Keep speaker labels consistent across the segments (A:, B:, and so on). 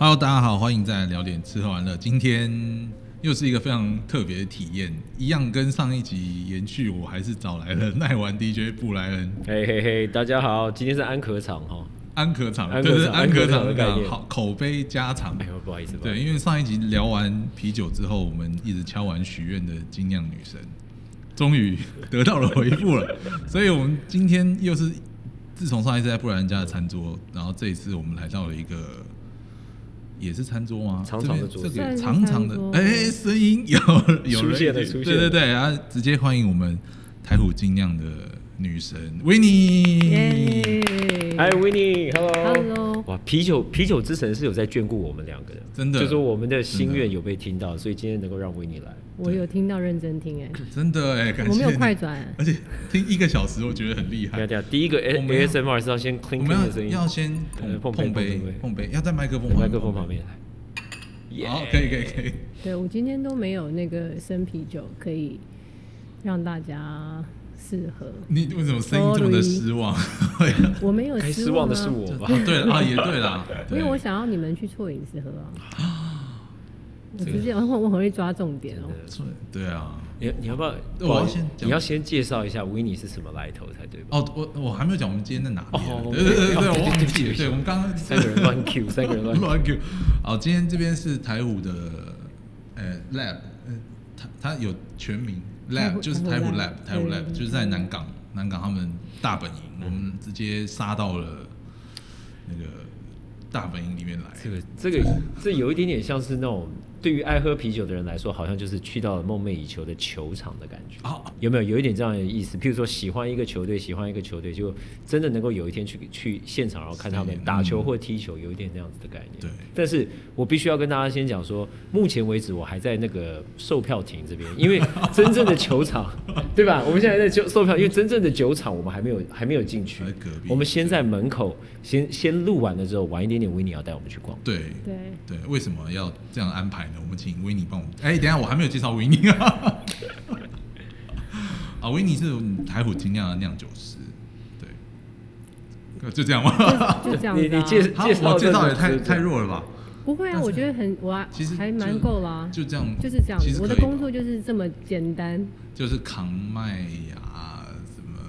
A: Hello，大家好，欢迎再来聊点吃喝玩乐。今天又是一个非常特别的体验，一样跟上一集延续，我还是找来了耐玩 DJ 布莱恩
B: 嘿嘿嘿，大家好，今天是安可场哈。
A: 安可场，对对
B: 安可
A: 场
B: 场的概念
A: 好口碑加长
B: 哎。呦，不好意思，
A: 对，因为上一集聊完啤酒之后，我们一直敲完许愿的精酿女神，终于得到了回复了。所以我们今天又是自从上一次在布莱恩家的餐桌，然后这一次我们来到了一个也是餐桌吗？
B: 长长的桌子
A: 这边这个长长的哎，声音有有人
B: 出现了出现
A: 对对对，然后直接欢迎我们台虎精酿的女神维尼。
C: 耶
B: 嗨，Winnie，Hello。
C: Hello.
B: 哇，啤酒啤酒之神是有在眷顾我们两个的，
A: 真的。
B: 就是我们的心愿有被听到，所以今天能够让 Winnie 来。
C: 我有听到认真听哎，
A: 真的哎，感谢
C: 我没有快转，
A: 而且听一个小时，我觉得很厉害。
B: 等一下。等一下，第一个
A: 我们要
B: ASMR 是要先
A: 们
B: 的声音，
A: 要要先
B: 呃
A: 碰
B: 碰杯
A: 杯
B: 碰杯。
A: 碰杯，要在麦克风
B: 麦克风旁边。来。
A: 好，可以可以可以。
C: 对我今天都没有那个生啤酒可以让大家适合，
A: 你为什么声音这么的失望？
C: 我没有
B: 该
C: 失
B: 失望的
C: 啊
B: 是我吧？
A: 啊，对了啊，也对啦，对
C: 因为我想要你们去错饮食喝啊。我直接我我很会抓重点哦。
A: 错对啊。
B: 你你要不要？
A: 我要先讲
B: 你要先介绍一下 Winnie 是什么来头才对吧？
A: 哦，我我还没有讲我们今天在哪里啊。
B: 哦
A: 对对对我忘记了。
B: 对对
A: 对，我们刚刚
B: 三个人乱 Q，三个人乱 Q。
A: 乱 Q。好，今天这边是台舞的呃 lab，呃，它它有全名
C: 台
A: lab 就是台虎
C: 台虎 lab，lab，
A: 台虎 lab 就是在南港南港他们大本营，我们直接杀到了那个大本营里面来。
B: 这个这个这有一点点像是那种对于爱喝啤酒的人来说，好像就是去到了梦寐以求的球场的感觉。
A: 哦，
B: 有没有有一点这样的意思？譬如说喜欢一个球队，喜欢一个球队，就真的能够有一天去去现场，然后看他们打球或踢球，有一点那样子的概念。
A: 对
B: 但是我必须要跟大家先讲说，目前为止我还在那个售票亭这边，因为真正的球场，对吧？我们现在在售售票，因为真正的酒场我们还没有还没有进去
A: 隔壁。
B: 我们先在门口先先录完了之后，晚一点点维尼要带我们去逛。
A: 对
C: 对，
A: 对，为什么要这样安排呢？我们请维尼帮我们。哎，等一下我还没有介绍维尼 啊。啊，维尼是台虎精酿的酿酒师，对，就这样吗？
C: 就这样啊。
B: 你你介
A: 好，
B: 介绍
A: 我介绍也太太弱了吧？
C: 不会啊？我觉得很我还
A: 其实
C: 还蛮够啦，
A: 就这样，
C: 就是这样。我的工作就是这么简单。
A: 就是扛麦芽。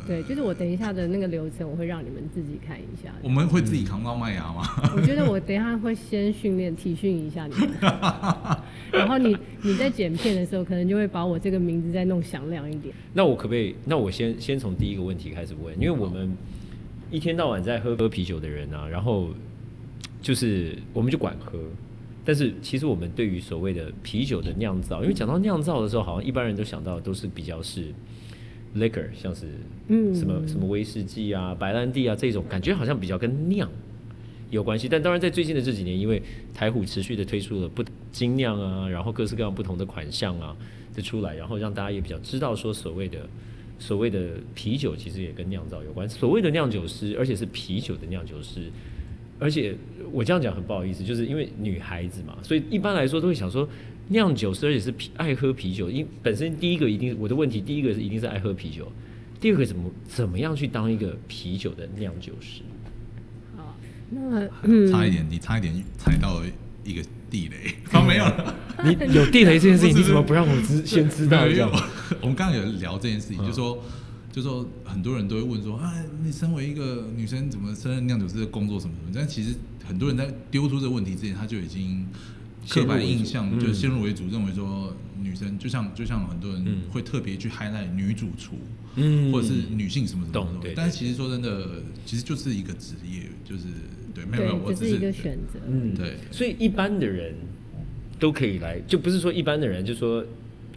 C: 对，就是我等一下的那个流程，我会让你们自己看一下。
A: 我们会自己扛到麦芽吗？
C: 我觉得我等一下会先训练体训一下你们，然后你你在剪片的时候，可能就会把我这个名字再弄响亮一点。
B: 那我可不可以？那我先先从第一个问题开始问，因为我们一天到晚在喝喝啤酒的人啊，然后就是我们就管喝，但是其实我们对于所谓的啤酒的酿造，因为讲到酿造的时候，好像一般人都想到的都是比较是 liquor，像是
C: 嗯
B: 什么什么威士忌啊、白兰地啊这种，感觉好像比较跟酿有关系。但当然，在最近的这几年，因为台虎持续的推出了不精酿啊，然后各式各样不同的款项啊的出来，然后让大家也比较知道说所谓的所谓的啤酒其实也跟酿造有关。所谓的酿酒师，而且是啤酒的酿酒师。而且我这样讲很不好意思，就是因为女孩子嘛，所以一般来说都会想说酿酒师，而且是啤爱喝啤酒。因本身第一个一定我的问题，第一个是一定是爱喝啤酒，第二个怎么怎么样去当一个啤酒的酿酒师？
C: 好，那嗯，
A: 差一点，你差一点踩到了一个地雷。啊，没有了。
B: 你有地雷这件事情，你怎么不让我知先知道
A: 没有？我们刚刚有聊这件事情，
B: 嗯
A: 就说就说很多人都会问说，啊，你身为一个女生，怎么胜任酿酒师的工作什么什么？但其实很多人在丢出这个问题之前，他就已经刻板印象就先入为主，认为说女生就像就像很多人
B: 嗯
A: 会特别去 highlight 女主厨，
B: 嗯
A: 或者是女性什么什么什么。但是其实说真的，其实就是一个职业，就是对，没有没有，我，只
C: 是一个选择。
B: 嗯，
A: 对
B: 所以一般的人都可以来，就不是说一般的人，就说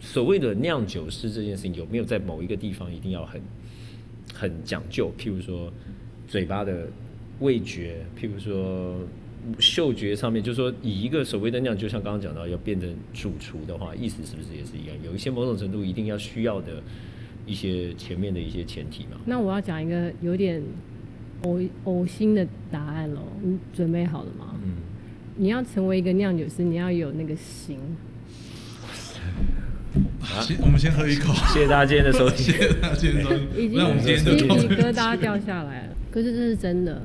B: 所谓的酿酒师这件事情有没有在某一个地方一定要很很讲究？譬如说嘴巴的味觉，譬如说嗅觉上面，就是说以一个所谓的酿，就像刚刚讲到要变成主厨的话，意思是不是也是一样？有一些某种程度一定要需要的一些前面的一些前提嘛？
C: 那我要讲一个有点呕呕心的答案喽，你准备好了吗？
B: 嗯，
C: 你要成为一个酿酒师，你要有那个心。
A: 先我们先喝一口，
B: 谢谢大家今天的收听。
A: 谢谢大家今天的收听。
C: 已经鸡皮疙瘩掉下来了。可是这是真的。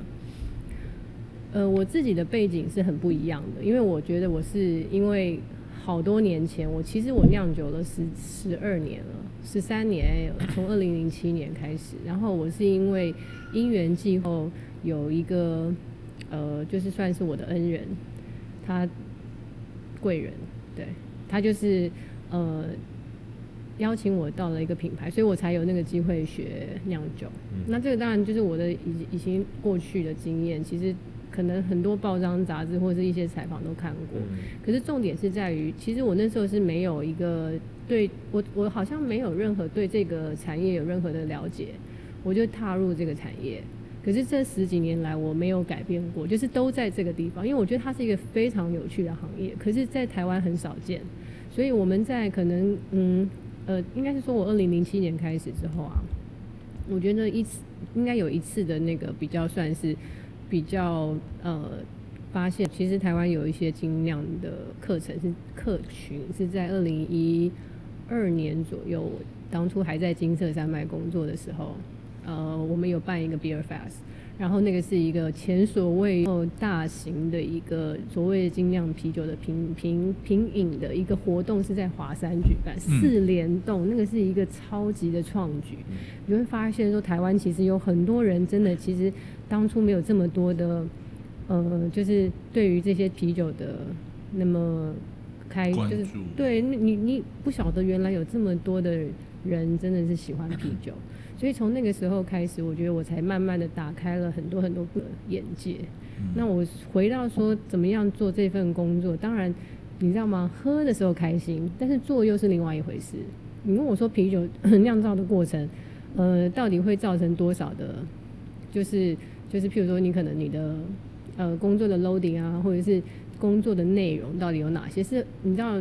C: 呃，我自己的背景是很不一样的，因为我觉得我是因为好多年前，我其实我酿酒了十十二年了，十三年，从二零零七年开始，然后我是因为因缘际后有一个呃，就是算是我的恩人，他贵人，对他就是呃邀请我到了一个品牌，所以我才有那个机会学酿酒。那这个当然就是我的已已经过去的经验，其实可能很多报章杂志或者是一些采访都看过。可是重点是在于，其实我那时候是没有一个对我我好像没有任何对这个产业有任何的了解，我就踏入这个产业。可是这十几年来我没有改变过，就是都在这个地方，因为我觉得它是一个非常有趣的行业，可是，在台湾很少见。所以我们在可能嗯呃，应该是说我二零零七年开始之后啊，我觉得一次应该有一次的那个比较算是比较呃发现，其实台湾有一些精酿的课程是客群是在二零一二年左右，我当初还在金色山脉工作的时候。呃，我们有办一个 Beer Fest，然后那个是一个前所未有大型的一个所谓的精酿啤酒的品品品饮的一个活动，是在华山举办，四联动，那个是一个超级的创举。你会发现说，台湾其实有很多人真的，其实当初没有这么多的，呃，就是对于这些啤酒的那么开，就是对，你你不晓得原来有这么多的人真的是喜欢啤酒。所以从那个时候开始，我觉得我才慢慢的打开了很多很多的眼界。那我回到说怎么样做这份工作，当然你知道吗？喝的时候开心，但是做又是另外一回事。你问我说啤酒 酿造的过程，呃，到底会造成多少的，就是就是，譬如说你可能你的呃工作的 loading 啊，或者是工作的内容到底有哪些是你知道？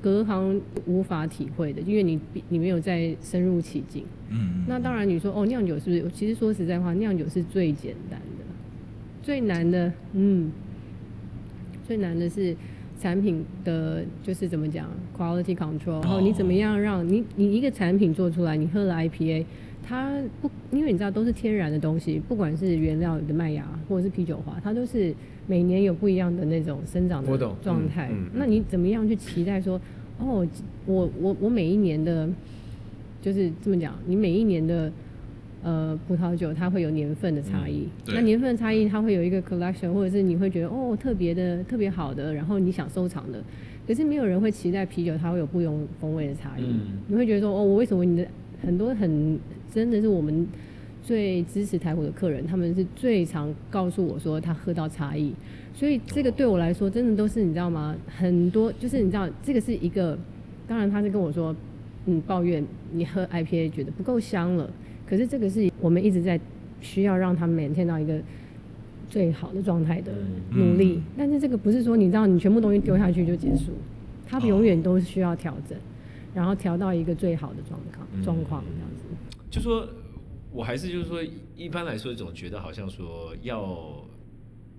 C: 隔行无法体会的，因为你你没有在深入其境。嗯。那当然，你说哦，酿酒是不是？其实说实在话，酿酒是最简单的，最难的，嗯，最难的是产品的，就是怎么讲，quality control。然后你怎么样让你你一个产品做出来，你喝了 IPA，它不，因为你知道都是天然的东西，不管是原料的麦芽或者是啤酒花，它都是。每年有不一样的那种生长的状态，那你怎么样去期待说，哦，我我我每一年的，就是这么讲，你每一年的呃葡萄酒它会有年份的差异，那年份的差异它会有一个 collection，或者是你会觉得哦特别的特别好的，然后你想收藏的，可是没有人会期待啤酒它会有不同风味的差异，你会觉得说哦我为什么你的很多很真的是我们。最支持台虎的客人，他们是最常告诉我说他喝到差异，所以这个对我来说真的都是你知道吗？很多就是你知道这个是一个，当然他是跟我说，嗯，抱怨你喝 IPA 觉得不够香了，可是这个是我们一直在需要让他们每天到一个最好的状态的努力，但是这个不是说你知道你全部东西丢下去就结束，它永远都需要调整，然后调到一个最好的状况状况这样子，
B: 就说。我还是就是说，一般来说总觉得好像说要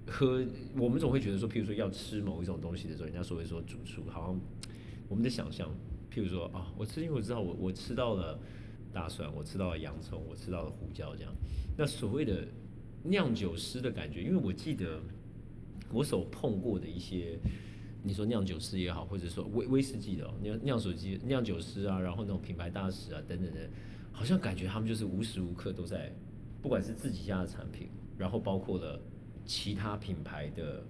B: 喝，我们总会觉得说，譬如说要吃某一种东西的时候，人家所谓说主厨，好像我们的想象，譬如说啊，我吃因为我知道我我吃到了大蒜，我吃到了洋葱，我吃到了胡椒这样。那所谓的酿酒师的感觉，因为我记得我所碰过的一些，你说酿酒师也好，或者说威威士忌的酿酿酒机酿酒师啊，然后那种品牌大使啊等等的。好像感觉他们就是无时无刻都在，不管是自己家的产品，然后包括了其他品牌的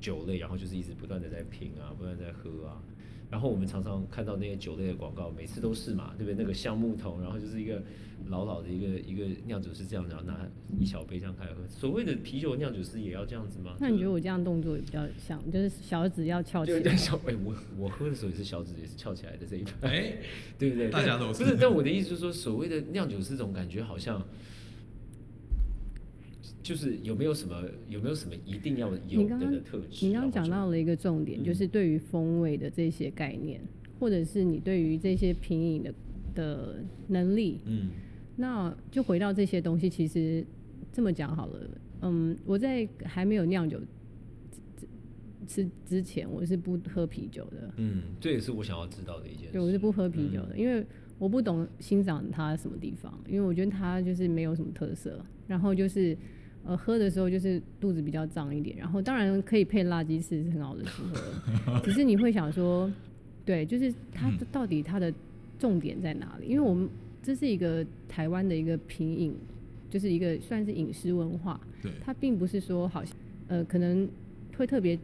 B: 酒类，然后就是一直不断的在品啊，不断在喝啊。然后我们常常看到那些酒类的广告，每次都是嘛，对不对？那个橡木桶，然后就是一个老老的一个一个酿酒师这样，然后拿一小杯这样开喝。所谓的啤酒酿酒师也要这样子吗？
C: 那你觉得我这样动作也比较像，就是小指要翘起来？
B: 对小 哎，我我喝的时候也是小指也是翘起来的这一排，
A: 哎，
B: 对不对？
A: 大家都是
B: 不是。但我的意思就是说，所谓的酿酒师这种感觉好像。就是有没有什么有没有什么一定要有的特质？
C: 你刚刚讲到了一个重点，就是对于风味的这些概念，或者是你对于这些品饮的的能力，嗯，那就回到这些东西。其实这么讲好了，嗯，我在还没有酿酒吃之前，我是不喝啤酒的。
B: 嗯，这也是我想要知道的一件事。
C: 对，我是不喝啤酒的，因为我不懂欣赏它什么地方，因为我觉得它就是没有什么特色，然后就是。呃喝的时候就是肚子比较胀一点，然后当然可以配辣鸡翅是很好的组合，只是你会想说，对，就是它
A: 嗯
C: 到底它的重点在哪里？因为我们这是一个台湾的一个品饮，就是一个算是饮食文化，
A: 对，
C: 它并不是说好像呃可能会特别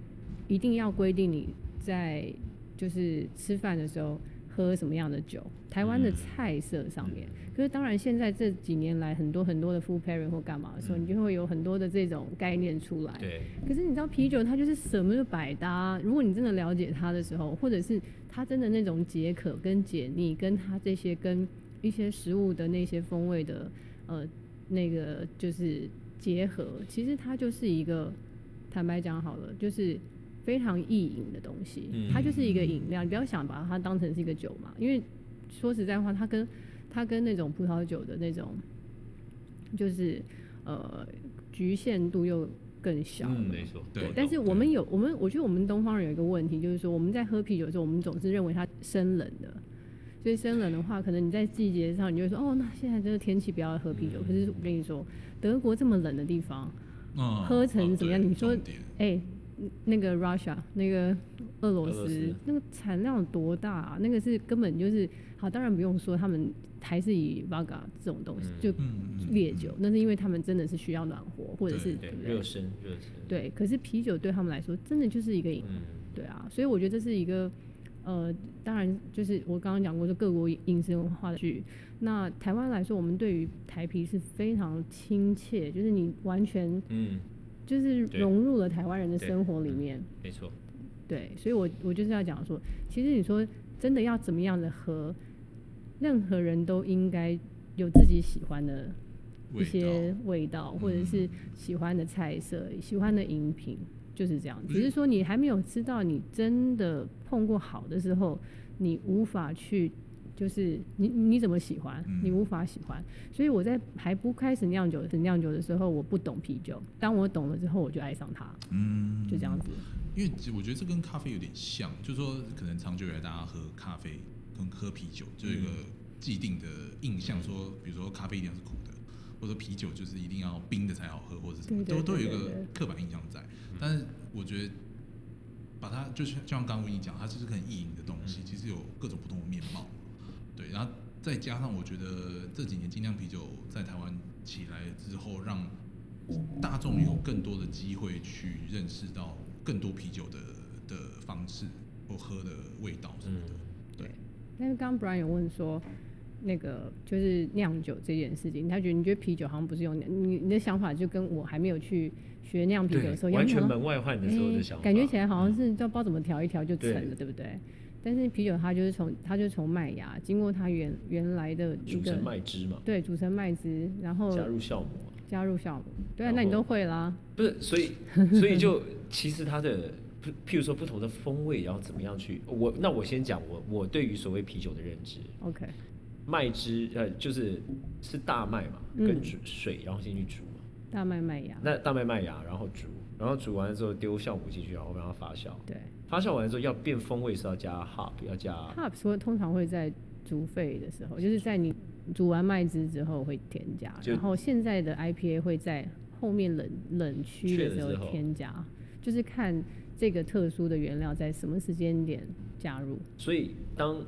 C: 一定要规定你在就是吃饭的时候喝什么样的酒，台湾的
B: 嗯
C: 菜色上面。可是当然现在这几年来很多很多的 food pairing 或干嘛的时候，你就会有很多的这种概念出来。
B: 对，
C: 可是你知道啤酒它就是什么都百搭，如果你真的了解它的时候，或者是它真的那种解渴跟解腻，跟它这些跟一些食物的那些风味的呃那个就是结合，其实它就是一个坦白讲好了，就是非常易饮的东西，
B: 嗯。
C: 它就是一个饮料，你不要想把它当成是一个酒嘛，因为说实在话，它跟它跟那种葡萄酒的那种就是呃局限度又更小了。
B: 嗯，没错，
A: 对
C: 对，但是我们有我们，我觉得我们东方人有一个问题，就是说我们在喝啤酒的时候，我们总是认为它生冷的，所以生冷的话，可能你在季节上，你就会说，哦，那现在这个天气不要喝啤酒。可是我跟你说，德国这么冷的地方，
A: 嗯
C: 喝成怎么样
A: 哦
C: 你说哎、那个 Russia 那个俄罗斯那个产量多大、啊？那个是根本就是好，当然不用说，他们还是以 Vaga 这种东西、
B: 嗯。
C: 就烈酒，那是因为他们真的是需要暖和，或者是
B: 热身热身，
C: 对，可是啤酒对他们来说，真的就是一个饮
B: 嗯，
C: 对啊，所以我觉得这是一个，呃，当然就是我刚刚讲过，就各国饮食文化的剧。那台湾来说，我们对于台啤是非常亲切，就是你完全
B: 嗯，
C: 就是融入了台湾人的生活里面。
B: 没错，
C: 对，所以我我就是要讲说，其实你说真的要怎么样的和，任何人都应该有自己喜欢的一
A: 味道。
C: 些味道，或者是
A: 嗯
C: 喜欢的菜色、喜欢的饮品，就是这样。只是说你还没有吃到你真的碰过好的时候，你无法去，就是你你怎么喜欢，
A: 嗯
C: 你无法喜欢。所以我在还不开始酿酒酿酒的时候，我不懂啤酒，当我懂了之后，我就爱上它，
A: 嗯，
C: 就这样子。
A: 因为我觉得这跟咖啡有点像，就是说可能长久以来大家喝咖啡跟喝啤酒就有一个既定的印象，说比如说咖啡一定要是苦的，或者说啤酒就是一定要冰的才好喝，或者什么，都都有一个刻板印象在。但是我觉得把它就是就像刚刚跟你讲，它就是很意淫的东西，其实有各种不同的面貌。对，然后再加上我觉得这几年精酿啤酒在台湾起来之后，让大众有更多的机会去认识到更多啤酒的的方式或喝的味道什么的。对，
C: 但是刚刚 Brian 有问说，那个就是酿酒这件事情，他觉得你觉得啤酒好像不是用酿，你你的想法就跟我还没有去学酿啤酒的时候，
B: 完全门外汉的时候的
C: 哎
B: 想法，
C: 感觉起来好像是知道怎么调一调就成了，
B: 对
C: 对不对？但是啤酒它就是从它就是从麦芽经过它原原来的一个
B: 煮成麦汁嘛，
C: 对煮成麦汁，然后
B: 加入酵母啊，
C: 加入酵母，对啊，那你都会啦，
B: 不是，所以 所以就其实它的，譬譬如说不同的风味，然后怎么样去，我那我先讲我我对于所谓啤酒的认知
C: ，OK，
B: 麦汁呃就是是大麦嘛，
C: 嗯
B: 跟煮水然后先去煮嘛，
C: 大麦麦芽，
B: 那大麦麦芽然后煮，然后煮完了之后丢酵母进去，然后让它发酵，
C: 对
B: 发酵完之后要变风味是要加 hop 要加
C: ，hops 会通常会在煮沸的时候，就是在你煮完麦汁之后会添加，然后现在的 IPA 会在后面冷冷区的时候添加，就是看这个特殊的原料在什么时间点加入。
B: 所以当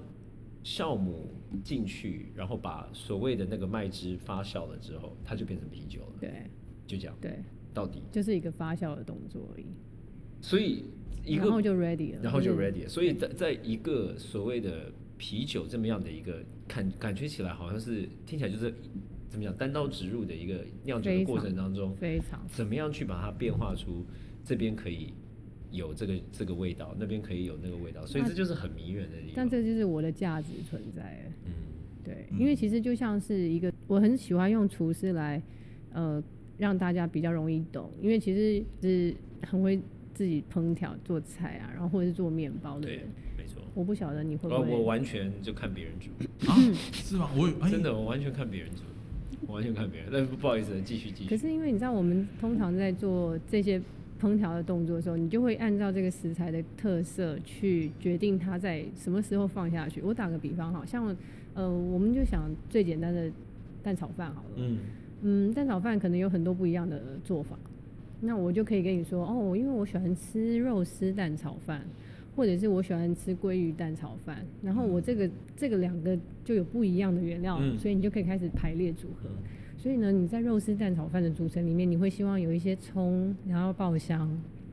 B: 酵母进去，然后把所谓的那个麦汁发酵了之后，它就变成啤酒了，
C: 对
B: 就这样，
C: 对，
B: 到底。
C: 就是一个发酵的动作而已，
B: 所以一个
C: 然后就 ready 了，
B: 然后就
C: 就是
B: ready 了。所以在在一个所谓的啤酒这么样的一个感感觉起来，好像是听起来就是怎么讲单刀直入的一个酿酒的过程当中，
C: 非常
B: 怎么样去把它变化出这边可以有这个这个味道，那边可以有那个味道，所以这就是很迷人的地方。
C: 但这就是我的价值存在。
B: 嗯，
C: 对，
A: 嗯
C: 因为其实就像是一个，我很喜欢用厨师来，呃，让大家比较容易懂，因为其实是很会自己烹调做菜啊，然后或者是做面包的
B: 对。，没错。
C: 我不晓得你会不
B: 我
C: 会，
B: 我完全就看别人煮，
A: 啊，是吗？我
B: 真的，我完全看别人煮，我完全看别人。那不好意思，继续继续。
C: 可是因为你知道，我们通常在做这些烹调的动作的时候，你就会按照这个食材的特色去决定它在什么时候放下去。我打个比方，好像呃，我们就想最简单的蛋炒饭好了，
B: 嗯，
C: 嗯，蛋炒饭可能有很多不一样的做法，那我就可以跟你说，哦，因为我喜欢吃肉丝蛋炒饭，或者是我喜欢吃鲑鱼蛋炒饭，然后我这个这个两个就有不一样的原料，
B: 嗯
C: 所以你就可以开始排列组合。所以呢，你在肉丝蛋炒饭的组成里面，你会希望有一些葱，然后爆香，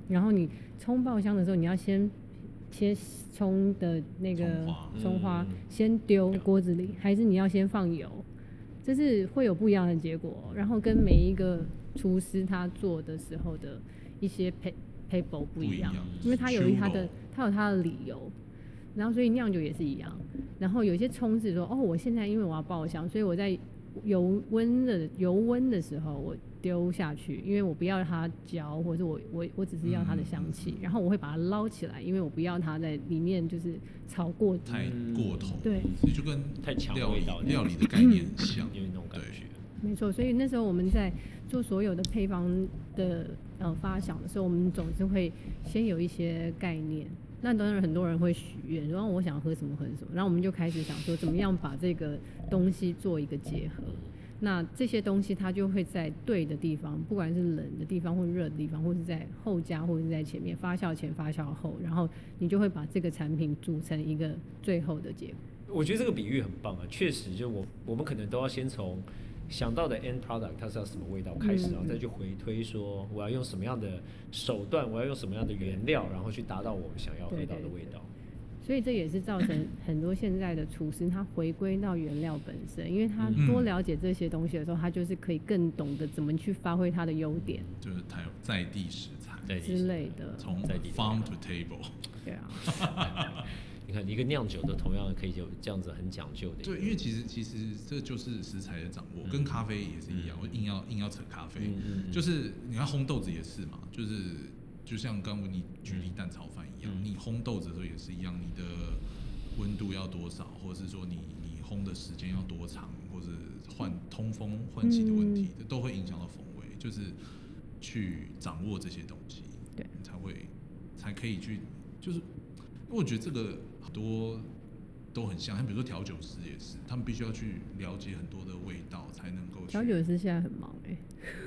C: 然后你葱爆香的时候，你要先切葱的那个
A: 葱花
C: 葱花
B: 嗯
C: 先丢锅子里，还是你要先放油？这是会有不一样的结果，然后跟每一个厨师他做的时候的一些 p a p e 不一样。因为他有他的他有他的理由，然后所以酿酒也是一样，然后有些冲是说哦，我现在因为我要爆香，所以我在油温的油温的时候我丢下去，因为我不要它焦，或者我我我只是要它的香气，然后我会把它捞起来，因为我不要它在里面就是炒过
A: 太过头，
C: 对。
A: 所以就跟
B: 太强
A: 料理
B: 味道
A: 料理的概念很像，
B: 有那种感觉。
C: 没错，所以那时候我们在做所有的配方的呃发想的时候，我们总是会先有一些概念。那当然很多人会许愿，然后我想喝什么喝什么，然后我们就开始想说怎么样把这个东西做一个结合。那这些东西它就会在对的地方，不管是冷的地方或热的地方，或是在后加或者是在前面发酵前、发酵后，然后你就会把这个产品组成一个最后的结果。
B: 我觉得这个比喻很棒啊，确实，就我我们可能都要先从想到的 end product 它是要什么味道开始，
C: 嗯
B: 然后再去回推说我要用什么样的手段，我要用什么样的原料，然后去达到我们想要喝到的味道。
C: 所以这也是造成很多现在的厨师他回归到原料本身，因为他多了解这些东西的时候，他就是可以更懂得怎么去发挥他的优点
A: 就是台在地食材，
C: 之类的。
A: 从
B: 在地的
A: farm to table。
C: 对啊，
B: 你看一个酿酒的，同样可以有这样子很讲究的。
A: 对，因为其实其实这就是食材的掌握，跟咖啡也是一样。我硬要硬要扯咖啡，
B: 嗯嗯嗯。
A: 就是你看烘豆子也是嘛，就是就像刚刚你举例蛋炒饭一样，
B: 嗯。
A: 你烘豆子的时候也是一样，你的温度要多少，或者是说你你烘的时间要多长，或者换通风换气的问题，这都会影响到风味，就是去掌握这些东西，
C: 对。
A: 你才会才可以去，就是因为我觉得这个很多都很像，像比如说调酒师也是，他们必须要去了解很多的味道，才能够
C: 调酒师现在很忙哎、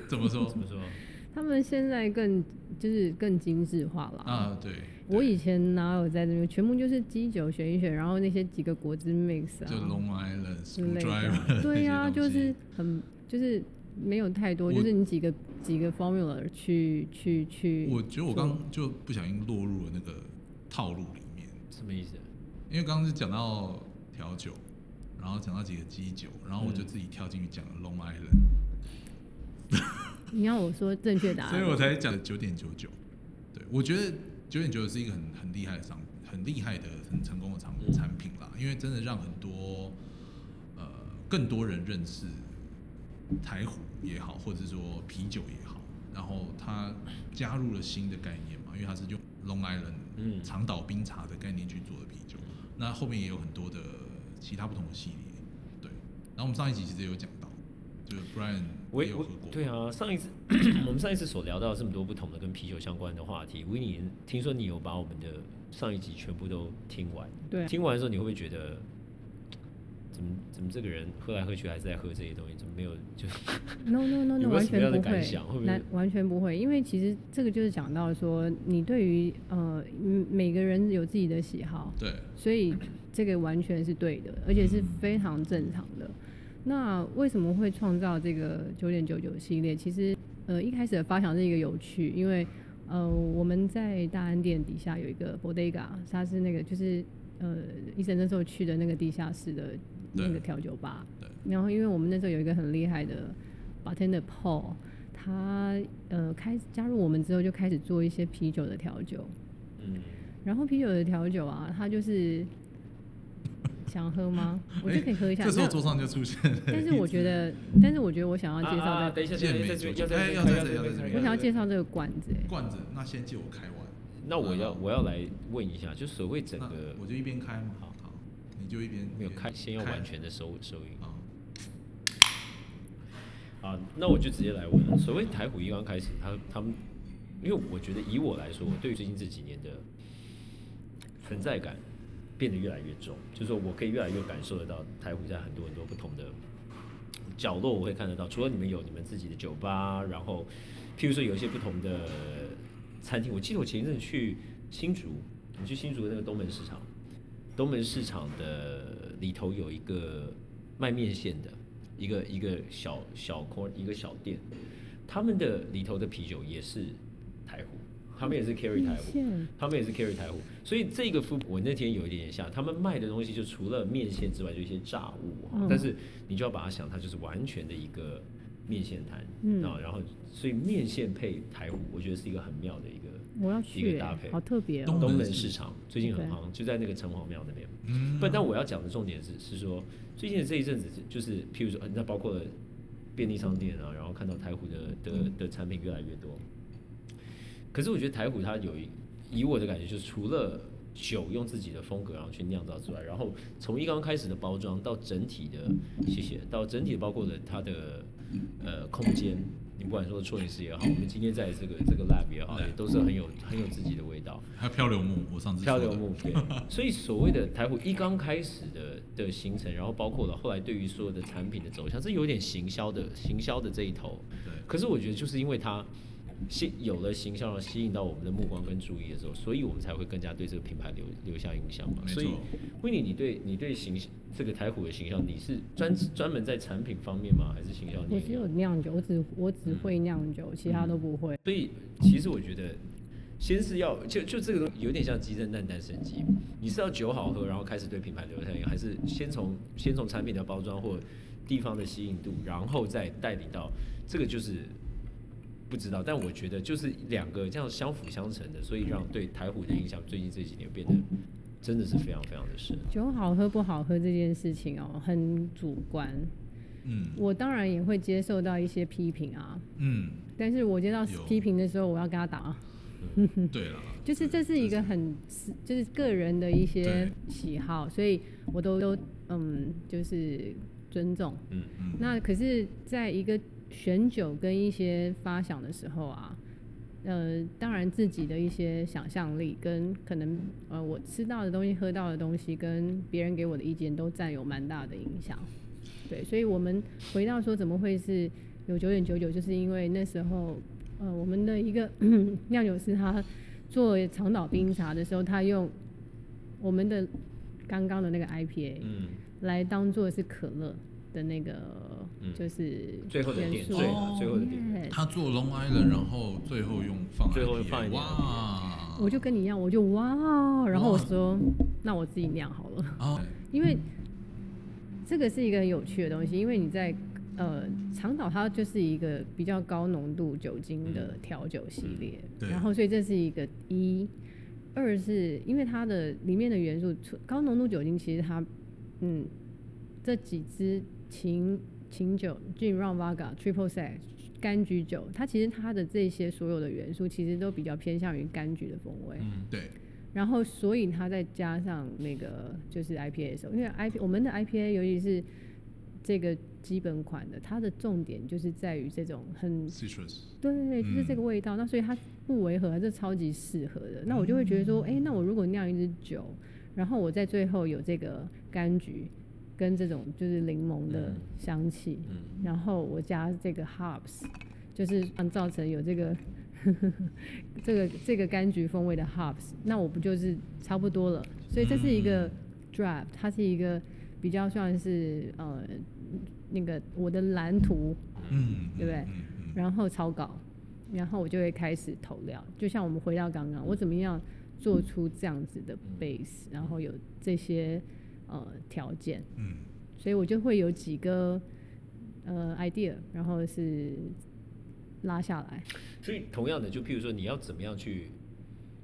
A: 怎么说
B: 怎么说？
C: 他们现在更就是更精致化了。
A: 啊？对，
C: 我以前哪有在这边，全部就是基酒选一选，然后那些几个果汁 mix
A: 就
C: 啊
A: Long Island
C: 之类
A: Screwdriver
C: 的。对呀、
A: 呀、
C: 就是很就是没有太多，就是你几个几个 formula 去去去。
A: 我觉得我刚刚就不小心落入了那个套路里面，
B: 什么意思？
A: 因为刚刚是讲到调酒，然后讲到几个基酒，然后我就自己跳进去讲了 Long Island，、
C: 你要我说正确答案，
A: 所以我才讲九点九九。对，我觉得九点九九是一个很很厉害的商，很厉害的、很成功的产
B: 嗯。
A: 产品啦，因为真的让很多呃更多人认识台虎也好，或者是说啤酒也好，然后它加入了新的概念嘛，因为它是用 Long Island
B: 嗯。
A: 长岛冰茶的概念去做的啤酒，那后面也有很多的其他不同的系列，对。然后我们上一集其实也有讲到，就是 Brian 也有喝过，
B: 对啊，上一次 我们上一次所聊到这么多不同的跟啤酒相关的话题，维尼听说你有把我们的上一集全部都听完，
C: 对啊
B: 听完的时候你会不会觉得，怎么怎么这个人喝来喝去还是在喝这些东西，怎么没有就
C: No no no no，完全不会完完全不会，因为其实这个就是讲到说，你对于呃嗯每个人有自己的喜好，
A: 对，
C: 所以这个完全是对的，而且是非常正常的。那为什么会创造这个九点九九系列？其实呃一开始的发想是一个有趣，因为呃我们在大安店底下有一个 bodega，它是那个就是呃医生那时候去的那个地下室的那个调酒吧，
A: 对。
C: 然后因为我们那时候有一个很厉害的 bartender Paul，他呃开加入我们之后就开始做一些啤酒的调酒，
B: 嗯，
C: 然后啤酒的调酒啊，他就是 想喝吗？我就可以喝一下。
A: 这时候桌上就出现了，
C: 但是我觉得，但是我觉得我想要介绍
B: 啊啊
C: 这
B: 等一下，等一下，
A: 哎要在这要在这边
C: 我想要介绍这个罐子、哎
A: 罐子，那先借我开完。
B: 那我要我要来问一下，就所谓整个
A: 我就一边开嘛，
B: 好
A: 好，你就一边
B: 没有开，先要完全的收收音。
A: 啊，
B: 啊，那我就直接来问了。所谓台虎一刚开始，他他们，因为我觉得以我来说，我对于最近这几年的存在感变得越来越重，就是说我可以越来越感受得到台虎在很多很多不同的角落我会看得到，除了你们有你们自己的酒吧，然后譬如说有一些不同的餐厅，我记得我前一阵去新竹，我去新竹的那个东门市场，东门市场的里头有一个卖面线的一个一个小小空一个小店，他们的里头的啤酒也是台虎，他们也是 carry 台
C: 虎。
B: 他们也是 carry 台虎，所以这个 food 我那天有一点点像，他们卖的东西就除了面线之外，就一些炸物哈，
C: 嗯。
B: 但是你就要把它想，它就是完全的一个面线摊，
C: 嗯。
B: 啊，然后所以面线配台虎，我觉得是一个很妙的一个
C: 我要
B: 一
C: 去欸
B: 个搭配，
C: 好特别哦、
A: 东
B: 东
A: 门市
B: 场最近很夯，就在那个城隍庙那边。
A: 嗯。
B: 不，但我要讲的重点是是说，最近的这一阵子，就是譬如说，呃那包括了便利商店啊，然后看到台虎的的的产品越来越多。可是我觉得台虎它有一，以我的感觉，就是除了酒用自己的风格然后去酿造出来，然后从一刚开始的包装到整体的，谢谢，到整体包括了它的呃空间，你不管说处女师也好，我们今天在这个这个 lab 也好，也都是很有很有自己的味道。
A: 还有漂流木，我上次
B: 漂流木，对，所以所谓的台虎一刚开始的的形成，然后包括了后来对于所有的产品的走向，这有点行销的行销的这一头。
A: 对
B: 可是我觉得就是因为它吸有了形象，吸引到我们的目光跟注意的时候，所以我们才会更加对这个品牌留留下印象嘛。
A: 没错
B: 所以，威尼，你对你对形这个台虎的形象，你是专专门在产品方面吗？还是形象
C: 我只有酿酒，我只我只会酿酒，其他都不会。
B: 所以其实我觉得，先是要就就这个东西有点像鸡生蛋蛋生鸡，你是要酒好喝，然后开始对品牌留下印象，还是先从先从产品的包装或地方的吸引度，然后再带领到这个就是不知道，但我觉得就是两个这样相辅相成的，所以让对台虎的影响最近这几年变得真的是非常非常的深。
C: 酒好喝不好喝这件事情哦，很主观。
A: 嗯
C: 我当然也会接受到一些批评啊，
A: 嗯，
C: 但是我接到批评的时候，我要跟他打。
A: 对了，
C: 就是这是一个很私就是个人的一些喜好，所以我都都嗯就是尊重。
B: 嗯
A: 嗯
C: 那可是，在一个选酒跟一些发想的时候啊，呃，当然自己的一些想象力跟可能呃我吃到的东西、喝到的东西，跟别人给我的意见都占有蛮大的影响。对，所以我们回到说怎么会是有九点九九，就是因为那时候呃我们的一个 酿酒师他做长岛冰茶的时候，他用我们的刚刚的那个 IPA，
B: 嗯，
C: 来当做是可乐的那个，
B: 嗯。
C: 就是
B: 最后的点最后的点。缀。
A: 他做 Long Island，然后最后用放
B: 最后放一点。
A: 哇，
C: 我就跟你一样，我就哇，然后我说，那我自己酿好了，
A: 哦，
C: 因为这个是一个很有趣的东西，因为你在呃长岛它就是一个比较高浓度酒精的调酒系列，
A: 对。
C: 然后所以这是一个一，二是因为它的里面的元素，除高浓度酒精其实它嗯这几支琴琴酒 Gin Rum Vodka Triple Sec 柑橘酒，它其实它的这些所有的元素其实都比较偏向于柑橘的风味。
B: 嗯
A: 对，
C: 然后，所以它再加上那个就是 IPA 的时候，因为 IP 我们的 IPA 尤其是这个基本款的，它的重点就是在于这种很
A: citrus，
C: 对对对，就是这个味道。那所以它不违和，这超级适合的。那我就会觉得说，哎、那我如果酿一支酒，然后我在最后有这个柑橘跟这种就是柠檬的香气，
B: 嗯。
C: 然后我加这个 hops，就是让造成有这个 这个这个柑橘风味的 hops，那我不就是差不多了？所以这是一个 draft，它是一个比较算是呃那个我的蓝图，
A: 嗯，
C: 对不对然后草稿，然后我就会开始投料。就像我们回到刚刚，我怎么样做出这样子的 base，然后有这些呃条件，
A: 嗯
C: 所以我就会有几个呃 idea，然后是拉下来。
B: 所以同样的，就譬如说你要怎么样去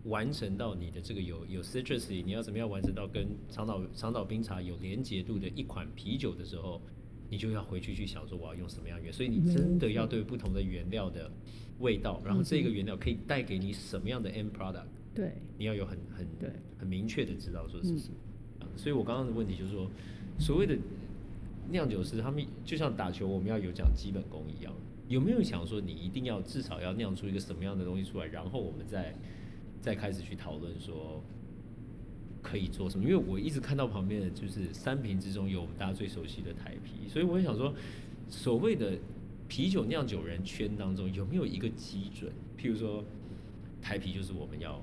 B: 完成到你的这个有有 citrusy，你要怎么样完成到跟长岛长岛冰茶有连结度的一款啤酒的时候，你就要回去去想说我要用什么样的原，所以你真的要对不同的原料的味道，然后这个原料可以带给你什么样的 end product，
C: 对，
B: 你要有很很
C: 对
B: 很明确的知道说是什么。所以我刚刚的问题就是说，所谓的酿酒师，他们就像打球，我们要有讲基本功一样，有没有想说你一定要至少要酿出一个什么样的东西出来，然后我们再再开始去讨论说可以做什么？因为我一直看到旁边的就是三瓶之中有我们大家最熟悉的台啤，所以我也想说，所谓的啤酒酿酒人圈当中有没有一个基准？譬如说，台啤就是我们要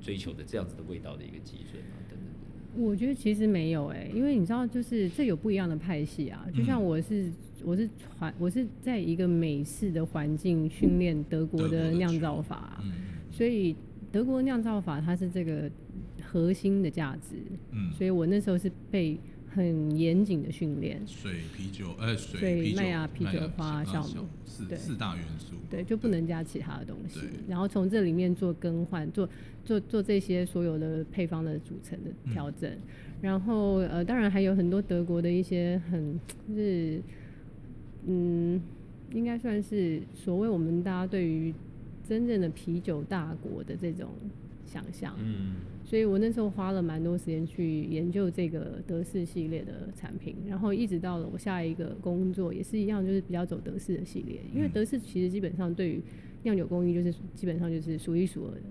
B: 追求的这样子的味道的一个基准啊，等等。
C: 我觉得其实没有哎、因为你知道，就是这有不一样的派系啊。就像我是我是传我是在一个美式的环境训练德国
A: 的
C: 的酿造法，
A: 嗯
C: 所以德国酿造法它是这个核心的价值。
A: 嗯，
C: 所以我那时候是被很严谨的训练，
A: 水啤酒，呃，水
C: 水
A: 啤酒、
C: 麦芽啤酒花酵母对
A: 四四大元素，
C: 对，就不能加其他的东西。然后从这里面做更换，做做做这些所有的配方的组成的调整。然后呃，当然还有很多德国的一些很就是嗯，应该算是所谓我们大家对于真正的啤酒大国的这种想象。
B: 嗯，
C: 所以我那时候花了蛮多时间去研究这个德式系列的产品，然后一直到了我下一个工作也是一样，就是比较走德式的系列，因为
A: 嗯
C: 德式其实基本上对于酿酒工艺就是基本上就是数一数二的，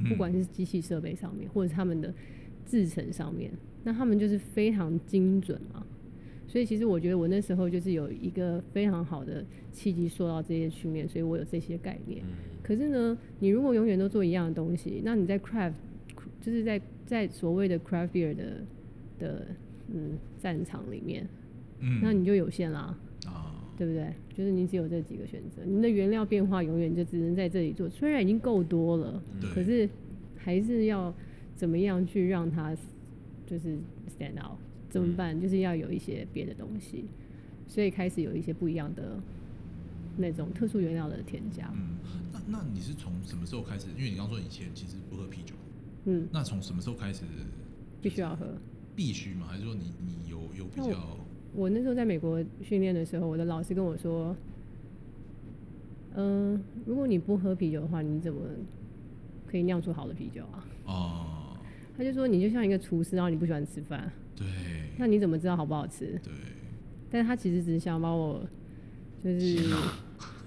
A: 嗯
C: 不管是机器设备上面或者是他们的制程上面，那他们就是非常精准嘛。所以其实我觉得我那时候就是有一个非常好的契机受到这些训练，所以我有这些概念。可是呢，你如果永远都做一样的东西，那你在 craft 就是在在所谓的 craft beer 的的嗯战场里面，
A: 嗯，
C: 那你就有限啦，
A: 啊，
C: 对不对？就是你只有这几个选择，你的原料变化永远就只能在这里做，虽然已经够多了，
A: 对
C: 可是还是要怎么样去让它就是 stand out？怎么办？就是要有一些别的东西，所以开始有一些不一样的那种特殊原料的添加。
A: 嗯，那那你是从什么时候开始？因为你刚说以前其实不喝啤酒，
C: 嗯，
A: 那从什么时候开始
C: 必须要喝。
A: 必须吗？还是说你你有有比较？
C: 我那时候在美国训练的时候，我的老师跟我说：“嗯、如果你不喝啤酒的话，你怎么可以酿出好的啤酒啊
A: 哦，？”
C: 他就说：“你就像一个厨师，然后你不喜欢吃饭，
A: 对
C: 那你怎么知道好不好吃
A: 对，？”
C: 但是他其实只是想把我，就是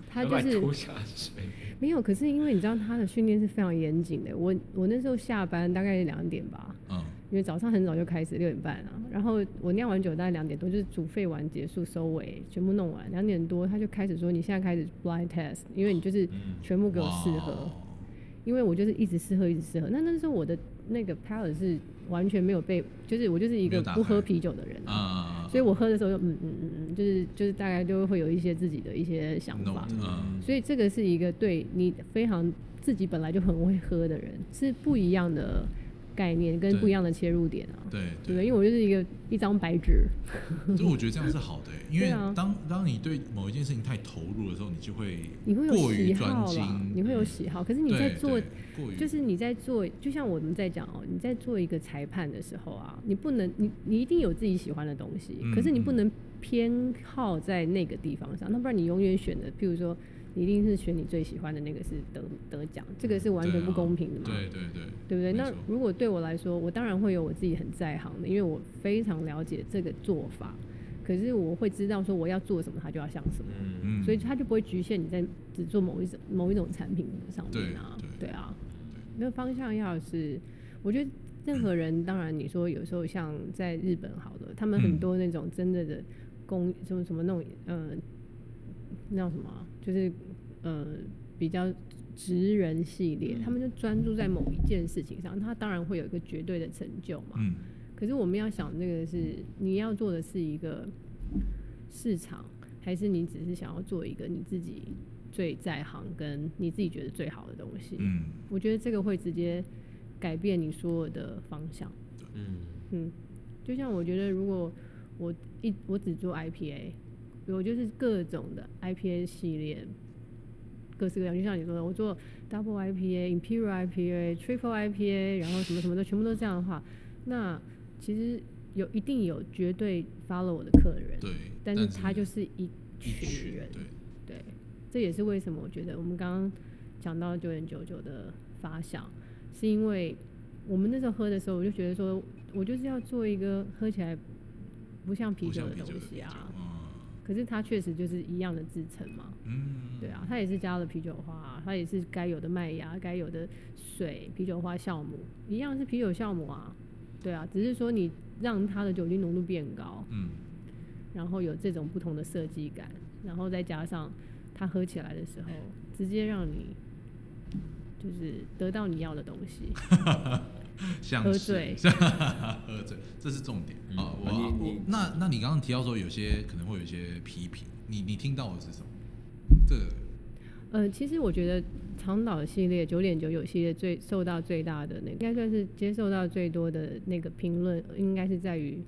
C: 他就是
B: 吐下水。
C: 没有。可是因为你知道他的训练是非常严谨的，我我那时候下班大概两点吧，
A: 嗯
C: 因为早上很早就开始，六点半啊。然后我酿完酒大概两点多，就是煮沸完结束收尾，全部弄完。两点多他就开始说：“你现在开始 blind test，因为你就是全部给我试喝。
A: 哇
C: 因为我就是一直试喝，一直试喝。那那时候我的那个 palate 是完全没有被，就是我就是一个不喝啤酒的人所以我喝的时候就嗯嗯嗯嗯，就是就是大概就会有一些自己的一些想法。所以这个是一个对你非常自己本来就很会喝的人是不一样的概念跟不一样的切入点啊，
A: 对
C: 对。对？因为我就是一个一张白纸，
A: 所以我觉得这样是好的欸，因为当当你对某一件事情太投入的时候，你就会
C: 你会有
A: 过于
C: 喜
A: 专精
C: 好啦，，你会有喜好。可是你在做就是你在做，就像我们在讲哦，你在做一个裁判的时候啊，你不能，你你一定有自己喜欢的东西，
A: 嗯
C: 可是你不能偏好在那个地方上，那不然你永远选的，譬如说，你一定是选你最喜欢的那个是得得奖，这个是完全不公平的嘛。
A: 对对对，
C: 对不对？那如果对我来说，我当然会有我自己很在行的，因为我非常了解这个做法。可是我会知道说我要做什么，它就要像什么，所以它就不会局限你在只做某一种某一种产品上面啊。
A: 对对
C: 啊，那个方向要是，我觉得任何人，当然你说有时候像在日本好了，他们很
A: 嗯
C: 多那种真的的工，什么什么那种，呃，那叫什么啊？就是呃比较职人系列，他们就专注在某一件事情上，他当然会有一个绝对的成就嘛。
A: 嗯
C: 可是我们要想，这个是你要做的是一个市场，还是你只是想要做一个你自己最在行跟你自己觉得最好的东西？
A: 嗯
C: 我觉得这个会直接改变你所有的方向。
B: 嗯，
C: 嗯，就像我觉得，如果我一我只做 IPA，我就是各种的 IPA 系列，各式各样。就像你说的，我做 Double IPA、Imperial IPA、Triple IPA，然后什么什么的，全部都这样的话，那其实有一定有绝对 follow 我的客人，
A: 对，
C: 但是他就是一
A: 一
C: 群
A: 群
C: 人，
A: 对，
C: 对，这也是为什么我觉得我们刚刚讲到九点九九的发想，是因为我们那时候喝的时候，我就觉得说，我就是要做一个喝起来不像啤酒的东西啊。
A: 嗯
C: 可是它确实就是一样的制成嘛，
A: 嗯，
C: 对啊，它也是加了啤酒花，它也是该有的麦芽、该有的水、啤酒花酵母，一样是啤酒酵母啊，对啊，只是说你让它的酒精浓度变高，
A: 嗯。
C: 然后有这种不同的设计感，然后再加上它喝起来的时候，直接让你就是得到你要的东西。
A: 像是
C: 喝醉
A: 喝醉，这是重点
B: 嗯
A: 啊！我
B: 你
A: 我那那你刚刚提到说有些可能会有一些批评，你你听到的是什么？这个
C: 呃，其实我觉得长岛系列九点九九系列最受到最大的那个，应该算是接受到最多的那个评论，应该是在于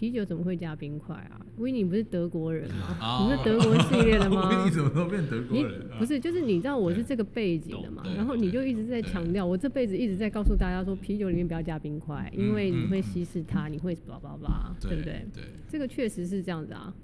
C: 啤酒怎么会加冰块啊？威尼不是德国人吗？
A: 啊
C: 你是德国系列的吗？
A: 你怎么都变德国人？啊
C: 不是，就是你知道我是这个背景的嘛，然后你就一直在强调，我这辈子一直在告诉大家说，啤酒里面不要加冰块，因为你会稀释它，你会叭叭叭，对不对？
A: 对，
C: 这个确实是这样子啊，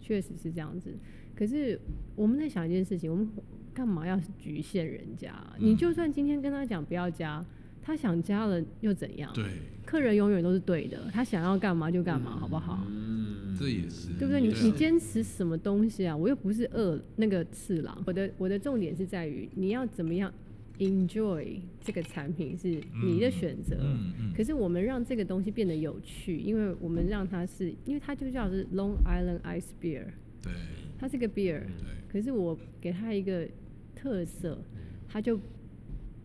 C: 确实是这样子。可是我们在想一件事情，我们干嘛要局限人家你就算今天跟他讲不要加，他想加了又怎样？
A: 对，
C: 客人永远都是对的，他想要干嘛就干嘛，好不好？
B: 嗯，
A: 这也是
C: 对不对？你
A: 啊
C: 你坚持什么东西啊？我又不是饿那个次郎。我的我的重点是在于你要怎么样 enjoy 这个产品是你的选择。
A: 嗯嗯
C: 可是我们让这个东西变得有趣，因为我们让它是，因为它就叫是 Long Island Ice Beer，
A: 对
C: 它是个 beer，
A: 对，
C: 可是我给它一个特色，它就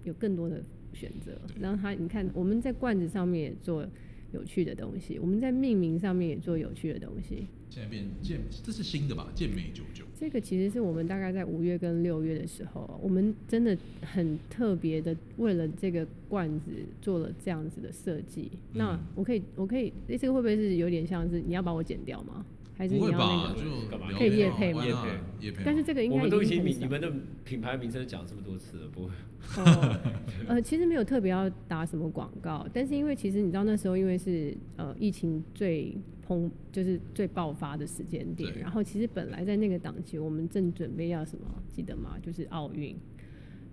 C: 有更多的选择。然后他，你看我们在罐子上面也做有趣的东西，我们在命名上面也做有趣的东西。
A: 现在变健，这是新的吧？健美九九，
C: 这个其实是我们大概在五月跟六月的时候，我们真的很特别的为了这个罐子做了这样子的设计。那我可以，我可以，诶这个会不会是有点像是你要把我剪掉吗？还是
A: 不会
C: 你要那
A: 吧？
C: 个？
A: 就
B: 干嘛
C: 可以业配吗
B: 夜配
C: 但是这个应该
B: 我们都已经
C: 很少
B: 你你们的品牌名称讲这么多次了，不会？
C: 哦，呃，其实没有特别要打什么广告，但是因为其实你知道那时候因为是呃疫情最蓬就是最爆发的时间点，
A: 对
C: 然后其实本来在那个档期我们正准备要什么，记得吗？就是奥运。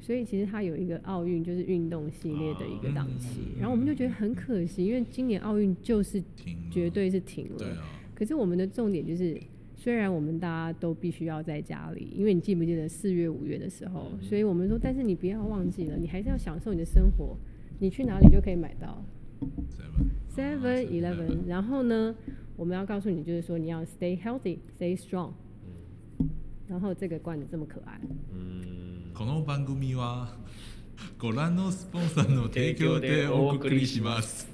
C: 所以其实它有一个奥运，就是运动系列的一个档期，
A: 嗯
C: 然后我们就觉得很可惜，因为今年奥运就是
A: 停了
C: 绝对是停了。
A: 对啊，
C: 可是我们的重点就是，虽然我们大家都必须要在家里，因为你记不记得四月、五月的时候，所以我们说，但是你不要忘记了，你还是要享受你的生活，你去哪里就可以买到
A: seven
C: Seven Eleven。然后呢，我们要告诉你，就是说你要 stay healthy, stay strong。然后这个罐子这么可愛，
B: 嗯，
A: この番組は ご覧のスポンサーの提供でお送りします。